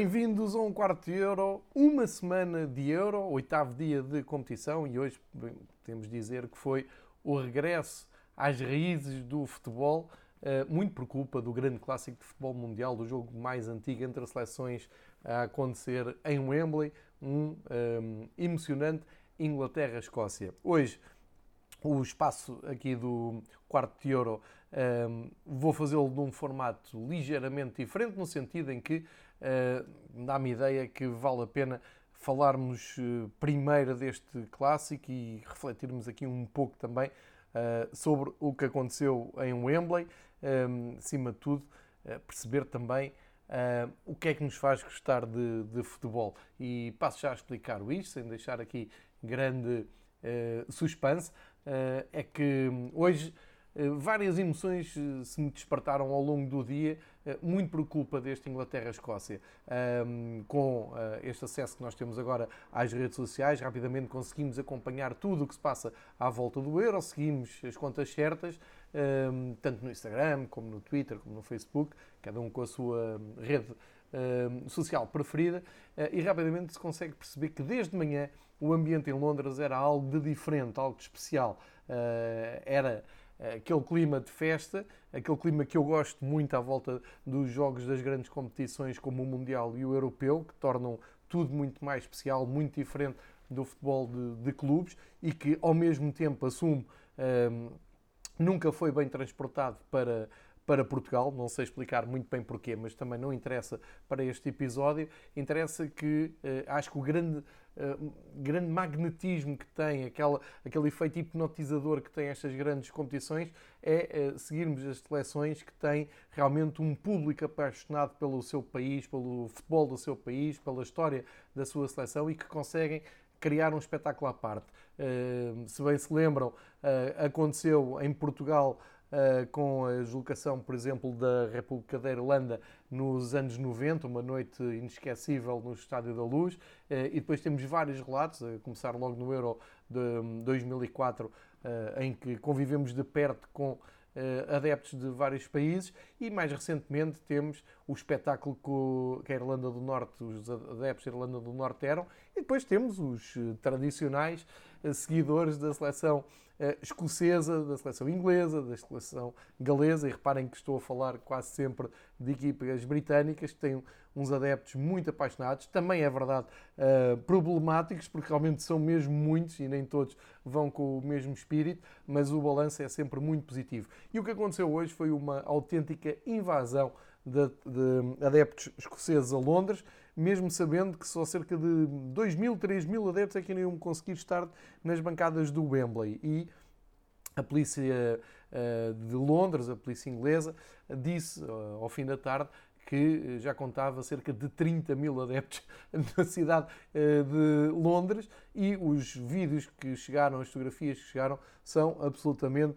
Bem-vindos a um quarto de euro, uma semana de euro, oitavo dia de competição e hoje temos de dizer que foi o regresso às raízes do futebol, eh, muito por culpa do grande clássico de futebol mundial, do jogo mais antigo entre as seleções a acontecer em Wembley, um, um eh, emocionante Inglaterra-Escócia. Hoje o espaço aqui do quarto de euro um, vou fazê-lo num formato ligeiramente diferente, no sentido em que dá-me ideia que vale a pena falarmos uh, primeiro deste clássico e refletirmos aqui um pouco também uh, sobre o que aconteceu em Wembley, um, acima de tudo, perceber também o que é que nos faz gostar de, de, futebol. E passo já a explicar isto, sem deixar aqui grande suspense. É que hoje várias emoções se me despertaram ao longo do dia, muito por culpa deste Inglaterra-Escócia. Com este acesso que nós temos agora às redes sociais, rapidamente conseguimos acompanhar tudo o que se passa à volta do Euro, seguimos as contas certas, tanto no Instagram, como no Twitter, como no Facebook, cada um com a sua rede social preferida, uh, e rapidamente se consegue perceber que desde manhã o ambiente em Londres era algo de diferente, algo de especial. Uh, era aquele clima de festa, aquele clima que eu gosto muito à volta dos jogos das grandes competições como o Mundial e o Europeu, que tornam tudo muito mais especial, muito diferente do futebol de, de clubes e que ao mesmo tempo assume nunca foi bem transportado para, para Portugal. Não sei explicar muito bem porquê, mas também não interessa para este episódio. Interessa que uh, acho que o grande, uh, grande magnetismo que tem, aquela, aquele efeito hipnotizador que tem estas grandes competições, é uh, seguirmos as seleções que têm realmente um público apaixonado pelo seu país, pelo futebol do seu país, pela história da sua seleção e que conseguem criar um espetáculo à parte. Se bem se lembram, aconteceu em Portugal com a deslocação, por exemplo, da República da Irlanda nos anos 90, uma noite inesquecível no Estádio da Luz, e depois temos vários relatos, a começar logo no Euro de 2004, em que convivemos de perto com adeptos de vários países e mais recentemente temos o espetáculo que a Irlanda do Norte, os adeptos da Irlanda do Norte eram, e depois temos os eh, tradicionais uh, seguidores da seleção uh, escocesa, da seleção inglesa, da seleção galesa, e reparem que estou a falar quase sempre de equipas britânicas que têm uns adeptos muito apaixonados, também é verdade problemáticos, porque realmente são mesmo muitos e nem todos vão com o mesmo espírito, mas o balanço é sempre muito positivo. E o que aconteceu hoje foi uma autêntica invasão de, de adeptos escoceses a Londres, mesmo sabendo que só cerca de 2 mil, 3 mil adeptos é que iriam conseguir estar nas bancadas do Wembley. E a polícia uh, de Londres, a polícia inglesa, disse uh, ao fim da tarde que já contava cerca de 30 mil adeptos na cidade de Londres e os vídeos que chegaram, as fotografias que chegaram, são absolutamente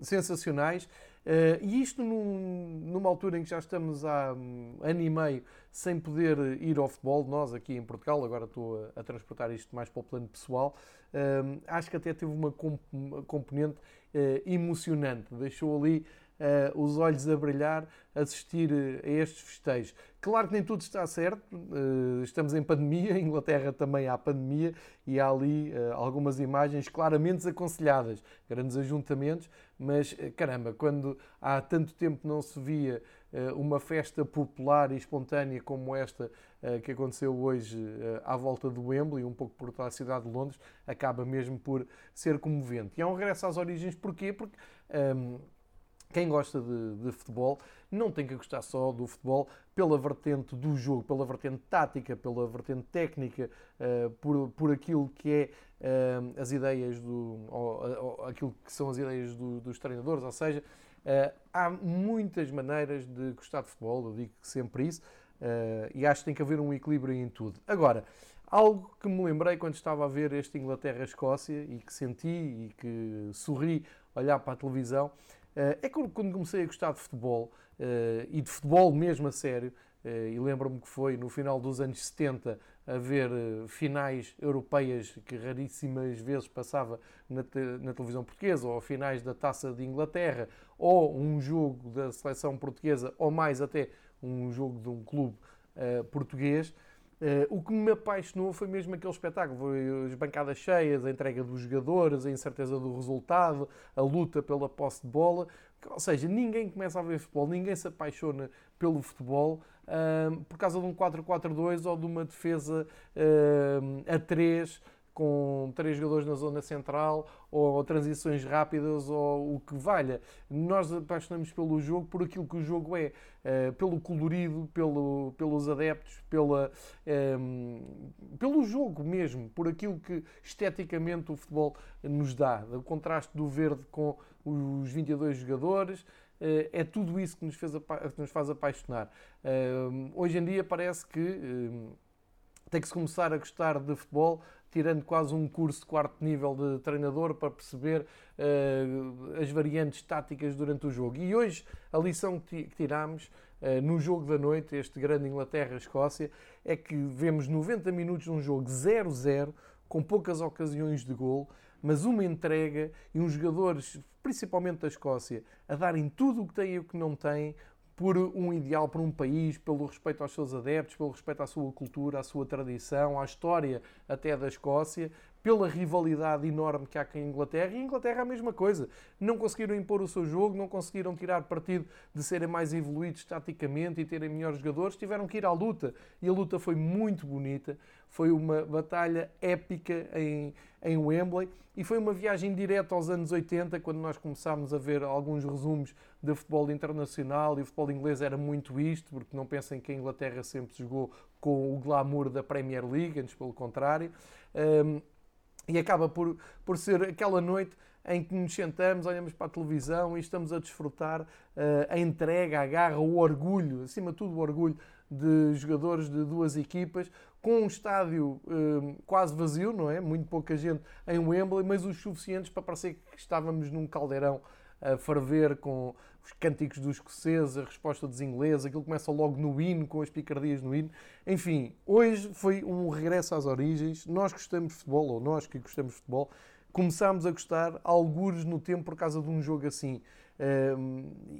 sensacionais. Uh, e isto num, numa altura em que já estamos há um, ano e meio sem poder ir ao futebol, nós aqui em Portugal, agora estou a, a transportar isto mais para o plano pessoal, uh, acho que até teve uma, comp uma componente uh, emocionante, deixou ali uh, os olhos a brilhar, assistir eh, a estes festejos. Claro que nem tudo está certo, estamos em pandemia, em Inglaterra também há pandemia e há ali algumas imagens claramente desaconselhadas, grandes ajuntamentos, mas caramba, quando há tanto tempo não se via uma festa popular e espontânea como esta que aconteceu hoje à volta do Wembley, um pouco por toda a cidade de Londres, acaba mesmo por ser comovente. E é um regresso às origens, porquê? Porque. Um, quem gosta de, de, futebol não tem que gostar só do futebol pela vertente do jogo, pela vertente tática, pela vertente técnica, uh, por, por aquilo que é uh, as ideias do, ou, ou, aquilo que são as ideias do, dos treinadores, ou seja, uh, há muitas maneiras de gostar de futebol, eu digo sempre isso, e acho que tem que haver um equilíbrio em tudo. Agora, algo que me lembrei quando estava a ver este Inglaterra-Escócia e que senti e que sorri olhar para a televisão, eh, é quando comecei a gostar de futebol, eh, e de futebol mesmo a sério, eh, e lembro-me que foi no final dos anos 70 a ver finais europeias que raríssimas vezes passava na, te na, televisão portuguesa, ou finais da Taça de Inglaterra, ou um jogo da seleção portuguesa, ou mais até um jogo de um clube português. Uh, o que me apaixonou foi mesmo aquele espetáculo, as bancadas cheias, a entrega dos jogadores, a incerteza do resultado, a luta pela posse de bola. Ou seja, ninguém começa a ver futebol, ninguém se apaixona pelo futebol uh, por causa de um 4-4-2 ou de uma defesa uh, a 3 com três jogadores na zona central ou transições rápidas ou o que valha. Nós apaixonamos pelo jogo por aquilo que o jogo é, uh, pelo colorido, pelo, pelos adeptos, pela, um, ehm, pelo jogo mesmo, por aquilo que esteticamente o futebol nos dá. O contraste do verde com os 22 jogadores. Uh, é tudo isso que nos, fez que nos faz apaixonar. Uh, hoje em dia parece que ehm, tem que se começar a gostar de futebol tirando quase um curso de quarto nível de treinador para perceber uh, as variantes táticas durante o jogo. E hoje a lição que tiramos uh, no jogo da noite, este grande Inglaterra-Escócia, é que vemos 90 minutos de um jogo 0-0, com poucas ocasiões de gol, mas uma entrega e uns jogadores, principalmente da Escócia, a darem tudo o que têm e o que não têm, por um ideal, por um país, pelo respeito aos seus adeptos, pelo respeito à sua cultura, à sua tradição, à história até da Escócia, pela rivalidade enorme que há com a Inglaterra. E a Inglaterra a mesma coisa. Não conseguiram impor o seu jogo, não conseguiram tirar partido de serem mais evoluídos taticamente e terem melhores jogadores, tiveram que ir à luta. E a luta foi muito bonita. Foi uma batalha épica em, em Wembley e foi uma viagem direta aos anos 80, quando nós começámos a ver alguns resumos de futebol internacional e o futebol inglês era muito isto, porque não pensem que a Inglaterra sempre jogou com o glamour da Premier League, antes pelo contrário. Um, e acaba por, por ser aquela noite em que nos sentamos, olhamos para a televisão e estamos a desfrutar uh, a entrega, a garra, o orgulho, acima de tudo o orgulho de jogadores de duas equipas, com um estádio uh, quase vazio, não é? Muito pouca gente em Wembley, mas os suficientes para parecer que estávamos num caldeirão a ferver com os cânticos dos escoceses, a resposta dos ingleses, aquilo começa logo no hino, com as picardias no hino. Enfim, hoje foi um regresso às origens. Nós gostamos de futebol, ou nós que gostamos de futebol, começámos a gostar algures no tempo por causa de um jogo assim.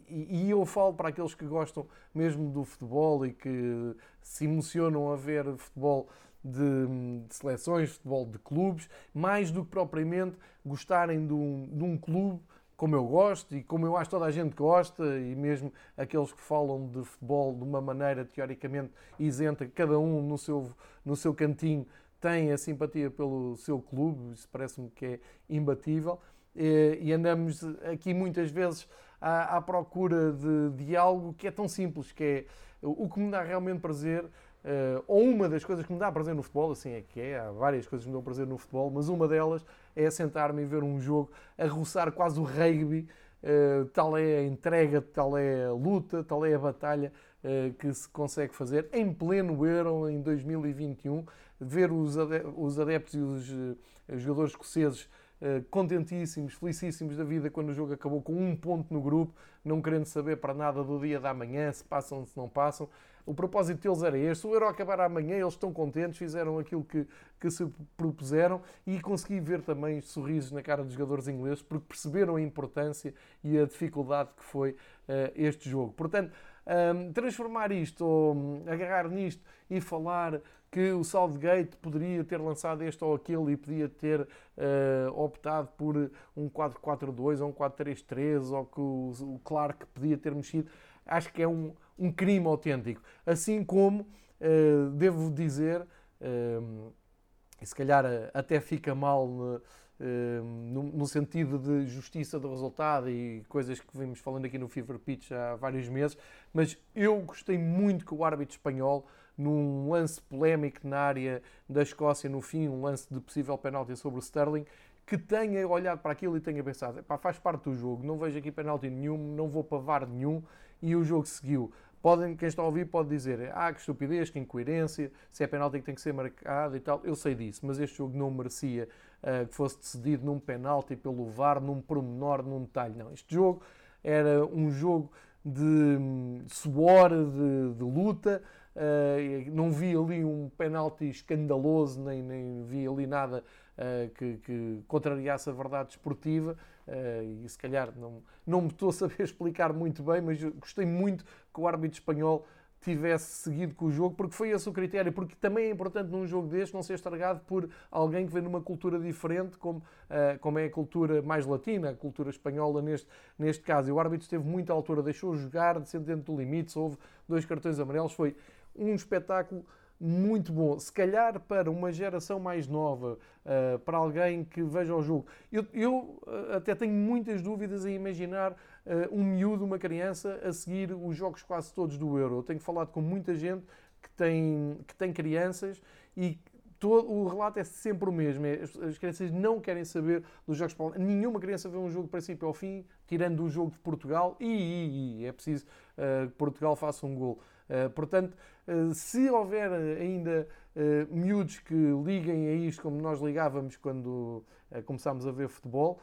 E, eu falo para aqueles que gostam mesmo do futebol e que se emocionam a ver futebol de, de seleções, futebol de clubes, mais do que propriamente gostarem de um, de um clube como eu gosto e como eu acho toda a gente gosta, e mesmo aqueles que falam de futebol de uma maneira teoricamente isenta, cada um no seu, no seu cantinho tem a simpatia pelo seu clube, isso parece-me que é imbatível, e andamos aqui muitas vezes à, à procura de, de algo que é tão simples, que é o que me dá realmente prazer Uh, ou uma das coisas que me dá prazer no futebol, assim é que é, há várias coisas que me dão prazer no futebol, mas uma delas é sentar-me e ver um jogo a roçar quase o rugby, uh, tal é a entrega, tal é a luta, tal é a batalha uh, que se consegue fazer em pleno Euro em 2021, ver os, adeptos e os jogadores escoceses contentíssimos, felicíssimos da vida quando o jogo acabou com um ponto no grupo, não querendo saber para nada do dia da manhã, se passam, se não passam. O propósito deles era este. O Euro acabar amanhã, eles estão contentes, fizeram aquilo que, que se propuseram e consegui ver também sorrisos na cara dos jogadores ingleses porque perceberam a importância e a dificuldade que foi uh, este jogo. Portanto, um, transformar isto, ou um, agarrar nisto e falar que o Southgate poderia ter lançado este ou aquele e podia ter uh, optado por um 4-4-2 ou um 4-3-3 ou que o, o Clark podia ter mexido, acho que é um, um crime autêntico. Assim como, uh, devo dizer, uh, se calhar até fica mal uh, no, no, sentido de justiça do resultado e coisas que vimos falando aqui no Fever Pitch há vários meses, mas eu gostei muito que o árbitro espanhol, num lance polémico na área da Escócia, no fim, um lance de possível penalti sobre o Sterling, que tenha olhado para aquilo e tenha pensado, faz parte do jogo, não vejo aqui penalti nenhum, não vou pavar nenhum, e o jogo seguiu. Podem, quem está a ouvir pode dizer, ah, que estupidez, que incoerência, se é penalti que tem que ser marcado e tal. Eu sei disso, mas este jogo não merecia uh, que fosse decidido num penalti pelo VAR, num pormenor, num detalhe. Não, este jogo era um jogo de hum, suor, de, de luta. Uh, não vi ali um penalti escandaloso, nem, nem vi ali nada uh, que, que contrariasse a verdade esportiva. Uh, e se calhar não, não me estou a saber explicar muito bem, mas gostei muito que o árbitro espanhol tivesse seguido com o jogo, porque foi esse o critério, porque também é importante num jogo deste não ser estragado por alguém que vem numa cultura diferente, como, uh, como é a cultura mais latina, a cultura espanhola neste, neste caso. E o árbitro esteve muito à altura, deixou jogar, de dentro do limite, houve dois cartões amarelos, foi um espetáculo muito bom. Se calhar para uma geração mais nova, uh, para alguém que veja o jogo. Eu, eu uh, até tenho muitas dúvidas em imaginar uh, um miúdo, uma criança, a seguir os jogos quase todos do Euro. Eu tenho falado com muita gente que tem, que tem crianças e todo, o relato é sempre o mesmo. É, as, as, crianças não querem saber dos jogos para Nenhuma criança vê um jogo de princípio ao fim, tirando o jogo de Portugal, e, e, e é preciso que Portugal faça um gol. Uh, portanto, uh, se houver ainda uh, miúdos que liguem a isto como nós ligávamos quando começámos a ver futebol,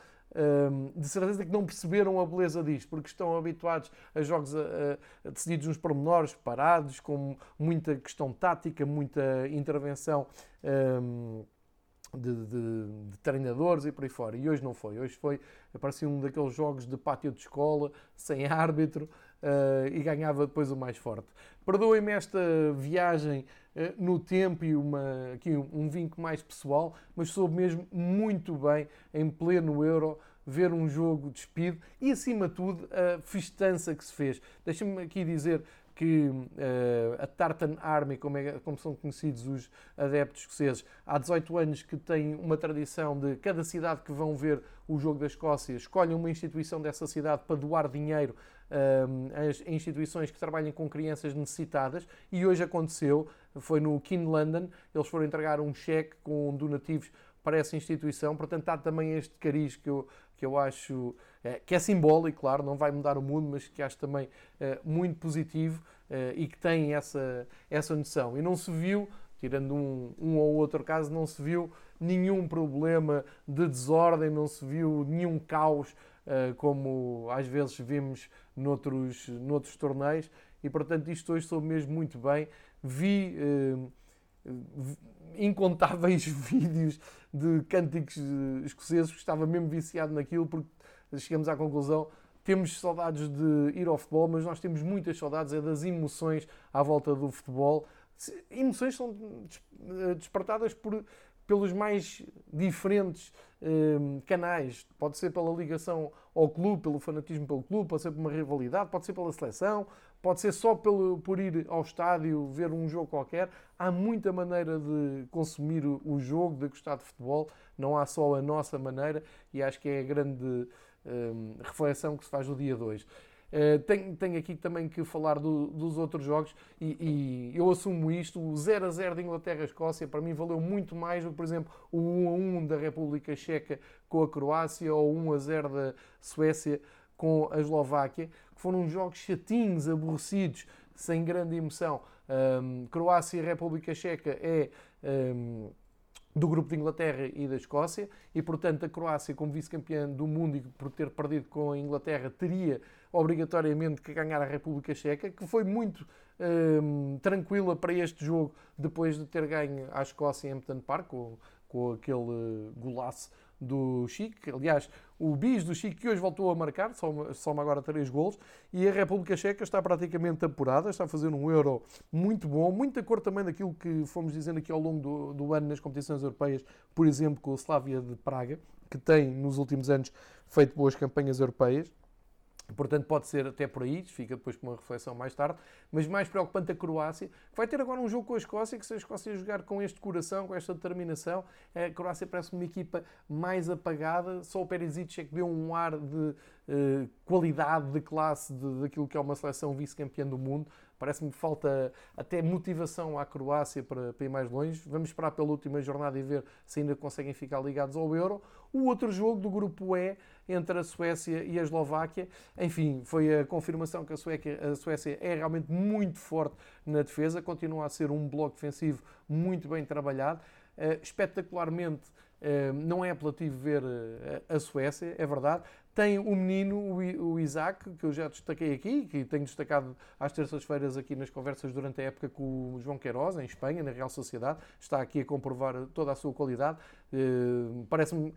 de certeza que não perceberam a beleza disto, porque estão habituados a jogos decididos nos pormenores, parados, com muita questão tática, muita intervenção. Um, de, de, de, treinadores e por aí fora. E hoje não foi. Hoje foi, parecia um daqueles jogos de pátio de escola, sem árbitro, uh, e ganhava depois o mais forte. Perdoem-me esta viagem uh, no tempo e uma, aqui um, um vinco mais pessoal, mas soube mesmo muito bem, em pleno Euro, ver um jogo despido e, acima de tudo, a festança que se fez. Deixa-me aqui dizer que uh, a Tartan Army, como, é, como, são conhecidos os adeptos escoceses, há 18 anos que tem uma tradição de cada cidade que vão ver o jogo da Escócia, escolhem uma instituição dessa cidade para doar dinheiro às instituições que trabalham com crianças necessitadas e hoje aconteceu, foi no King London, eles foram entregar um cheque com donativos para essa instituição, portanto há também este cariz que eu, que eu acho é, que é simbólico, claro, não vai mudar o mundo, mas que acho também é, muito positivo é, e que tem essa, essa noção. E não se viu, tirando um, um ou outro caso, não se viu nenhum problema de desordem, não se viu nenhum caos, como às vezes vimos noutros, noutros torneios, e portanto isto hoje soube mesmo muito bem. Vi incontáveis vídeos de cânticos escoceses que estava mesmo viciado naquilo porque chegamos à conclusão temos saudades de ir ao futebol, mas nós temos muitas saudades é das emoções à volta do futebol. Emoções são eh, despertadas por, pelos mais diferentes eh, canais. Pode ser pela ligação ao clube, pelo fanatismo pelo clube, pode ser por uma rivalidade, pode ser pela seleção, pode ser só pelo, por ir ao estádio ver um jogo qualquer. Há muita maneira de consumir o jogo, de gostar de futebol. Não há só a nossa maneira e acho que é a grande Hum, reflexão que se faz no dia 2. Eh, tenho, tenho, aqui também que falar do, dos outros jogos e, e, eu assumo isto. O 0 a 0 de Inglaterra-Escócia para mim valeu muito mais do que, por exemplo, o 1 a 1 da República Checa com a Croácia ou o 1 a 0 da Suécia com a Eslováquia, que foram jogos chatinhos, aborrecidos, sem grande emoção. Um, Croácia e República Checa é. Um, do grupo de Inglaterra e da Escócia e, portanto, a Croácia, como vice-campeã do mundo e por ter perdido com a Inglaterra, teria obrigatoriamente que ganhar a República Checa, que foi muito hum, tranquila para este jogo depois de ter ganho a Escócia em Hampton Park, com, com aquele golaço do Chico. Aliás, o bis do Chico que hoje voltou a marcar, soma, agora três golos, e a República Checa está praticamente apurada, está fazer um Euro muito bom, muito cor também daquilo que fomos dizendo aqui ao longo do, do ano nas competições europeias, por exemplo, com o Slavia de Praga, que tem nos últimos anos feito boas campanhas europeias. Portanto, pode ser até por aí, fica depois com uma reflexão mais tarde. Mas mais preocupante a Croácia, que vai ter agora um jogo com a Escócia, que se a Escócia jogar com este coração, com esta determinação, a Croácia parece uma equipa mais apagada. Só o Perisic é que deu um ar de uh, qualidade, de classe, de, daquilo que é uma seleção vice-campeã do mundo. Parece-me que falta até motivação à Croácia para, para, ir mais longe. Vamos esperar pela última jornada e ver se ainda conseguem ficar ligados ao Euro. O outro jogo do grupo E, entre a Suécia e a Eslováquia, enfim, foi a confirmação que a, Suécia, a Suécia é realmente muito forte na defesa, continua a ser um bloco defensivo muito bem trabalhado. Uh, espetacularmente uh, não é apelativo ver uh, a Suécia, é verdade, tem o menino, o Isaac, que eu já destaquei aqui, que tenho destacado às terças-feiras aqui nas conversas durante a época com o João Queiroz, em Espanha, na Real Sociedade. Está aqui a comprovar toda a sua qualidade. Eh, parece-me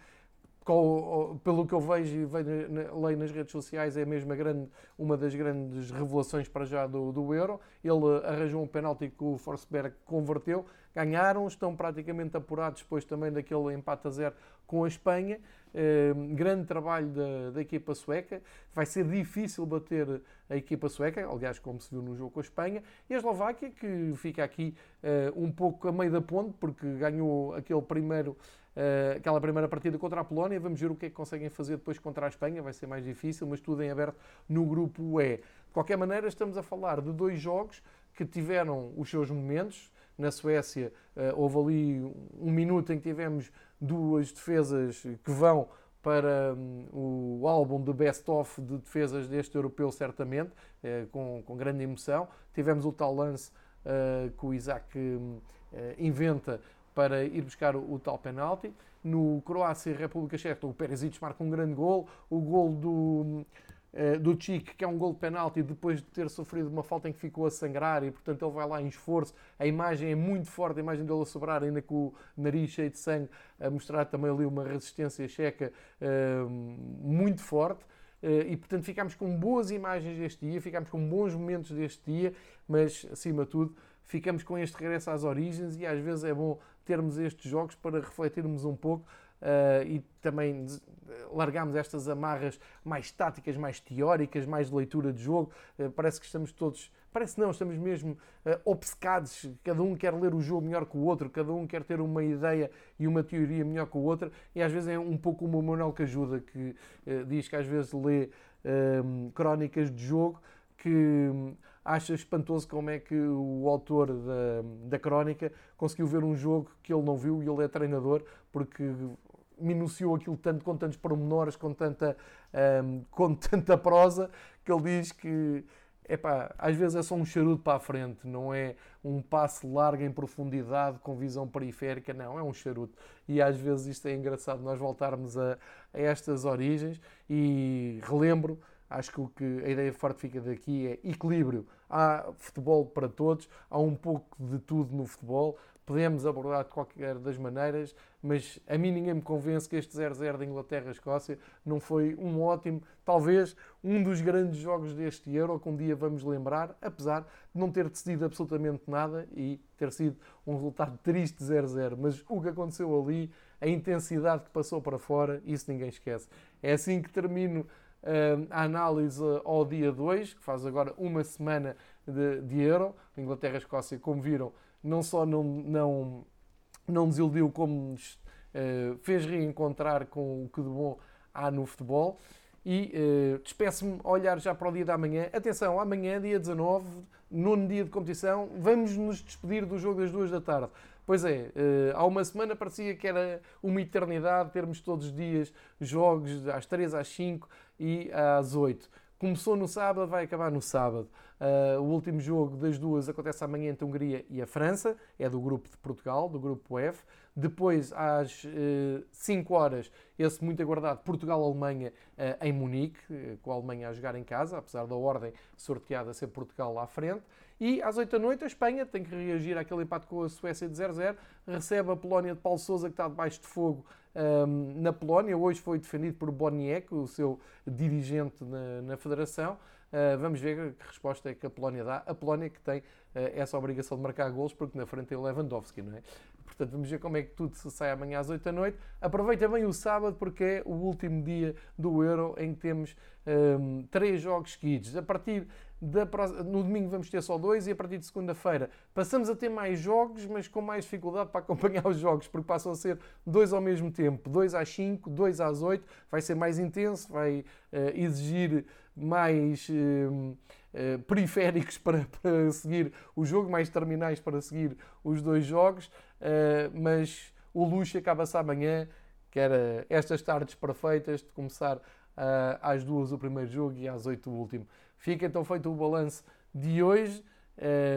pelo que eu vejo e leio nas redes sociais, é mesmo grande, uma das grandes revelações para já do, do Euro. Ele arranjou um penalti que o Forsberg converteu, ganharam, estão praticamente apurados depois também daquele empate a zero com a Espanha. Uh, grande trabalho da, da, equipa sueca. Vai ser difícil bater a equipa sueca, aliás, como se viu no jogo com a Espanha. E a Eslováquia, que fica aqui uh, um pouco a meio da ponte, porque ganhou aquele primeiro, uh, aquela primeira partida contra a Polónia. Vamos ver o que é que conseguem fazer depois contra a Espanha. Vai ser mais difícil, mas tudo em aberto no grupo E. De qualquer maneira, estamos a falar de dois jogos que tiveram os seus momentos. Na Suécia, houve ali um minuto em que tivemos duas defesas que vão para um, o álbum de best-of de defesas deste europeu, certamente, eh, com, com, grande emoção. Tivemos o tal lance uh, que o Isaac uh, inventa para ir buscar o, o tal penalti. No Croácia e República Checa, o Perisic marca um grande gol. O gol do eh, do Chic, que é um gol de penalti depois de ter sofrido uma falta em que ficou a sangrar e, portanto, ele vai lá em esforço. A imagem é muito forte, a imagem dele a sobrar, ainda com o nariz cheio de sangue, a mostrar também ali uma resistência checa uh, muito forte. Uh, e, portanto, ficámos com boas imagens deste dia, ficámos com bons momentos deste dia, mas, acima de tudo, ficamos com este regresso às origens e às vezes é bom termos estes jogos para refletirmos um pouco Uh, e também largamos estas amarras mais táticas, mais teóricas, mais de leitura de jogo. Uh, parece que estamos todos, parece não, estamos mesmo uh, obcecados. Cada um quer ler o jogo melhor que o outro, cada um quer ter uma ideia e uma teoria melhor que o outro. E às vezes é um pouco o Manuel que ajuda, que diz que às vezes lê crónicas de jogo que acha espantoso como é que o autor da, da crónica conseguiu ver um jogo que ele não viu e ele é treinador, porque minuciou aquilo tanto, com tantos pormenores, com tanta, um, com tanta prosa, que ele diz que epá, às vezes é só um charuto para a frente, não é um passe largo em profundidade com visão periférica, não, é um charuto. E às vezes isto é engraçado, nós voltarmos a, a estas origens e relembro, acho que o que a ideia forte fica daqui é equilíbrio. Há futebol para todos, há um pouco de tudo no futebol, podemos abordar de qualquer das maneiras, mas a mim ninguém me convence que este 0-0 da Inglaterra-Escócia não foi um ótimo, talvez um dos grandes jogos deste Euro, que um dia vamos lembrar, apesar de não ter decidido absolutamente nada e ter sido um resultado triste 0-0. Mas o que aconteceu ali, a intensidade que passou para fora, isso ninguém esquece. É assim que termino uh, a análise ao dia 2, que faz agora uma semana de, de Euro. Inglaterra-Escócia, como viram, não só não, não, não desiludiu, como nos uh, fez reencontrar com o que de bom há no futebol. E uh, despeço-me a olhar já para o dia da manhã. Atenção, amanhã, dia 19, nono dia de competição, vamos nos despedir do jogo das duas da tarde. Pois é, uh, há uma semana parecia que era uma eternidade termos todos os dias jogos às 3, às 5 e às 8. Começou no sábado, vai acabar no sábado. Uh, o último jogo das duas acontece amanhã entre a Hungria e a França, é do grupo de Portugal, do grupo F. Depois, às uh, ah, 5 horas, esse muito aguardado Portugal-Alemanha uh, em Munique, com a Alemanha a jogar em casa, apesar da ordem sorteada ser Portugal à frente. E às 8 da noite, a Espanha tem que reagir àquele empate com a Suécia de 0-0, recebe a Polónia de Paulo Sousa, que está debaixo de fogo um, na Polónia. Hoje foi defendido por Boniek, o seu dirigente na, na Federação. Uh, vamos ver que resposta é que a Polónia dá. A Polónia que tem uh, essa obrigação de marcar gols, porque na frente tem o Lewandowski, não é? Portanto, vamos ver como é que tudo se sai amanhã às 8 da noite. Aproveita bem o sábado, porque é o último dia do Euro em que temos um, três jogos seguidos. A partir da, no domingo vamos ter só dois e a partir de segunda-feira passamos a ter mais jogos, mas com mais dificuldade para acompanhar os jogos, porque passam a ser dois ao mesmo tempo, dois às 5, dois às 8, vai ser mais intenso, vai uh, exigir mais uh, uh, periféricos para, para, seguir o jogo, mais terminais para seguir os dois jogos, mas o luxo acaba-se amanhã, que era estas tardes perfeitas de começar às duas o primeiro jogo e às oito o último. Fica então feito o balanço de hoje.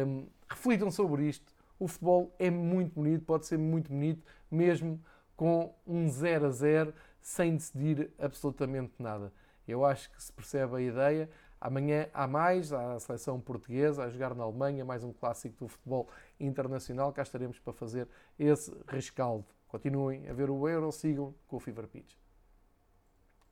Um, reflitam sobre isto. O futebol é muito bonito, pode ser muito bonito, mesmo com um 0 a 0, sem decidir absolutamente nada. Eu acho que se percebe a ideia. Amanhã há mais, há a seleção portuguesa a jogar na Alemanha, mais um clássico do futebol internacional. Cá estaremos para fazer esse rescaldo. Continuem a ver o Euro, sigam com o Fever Pitch.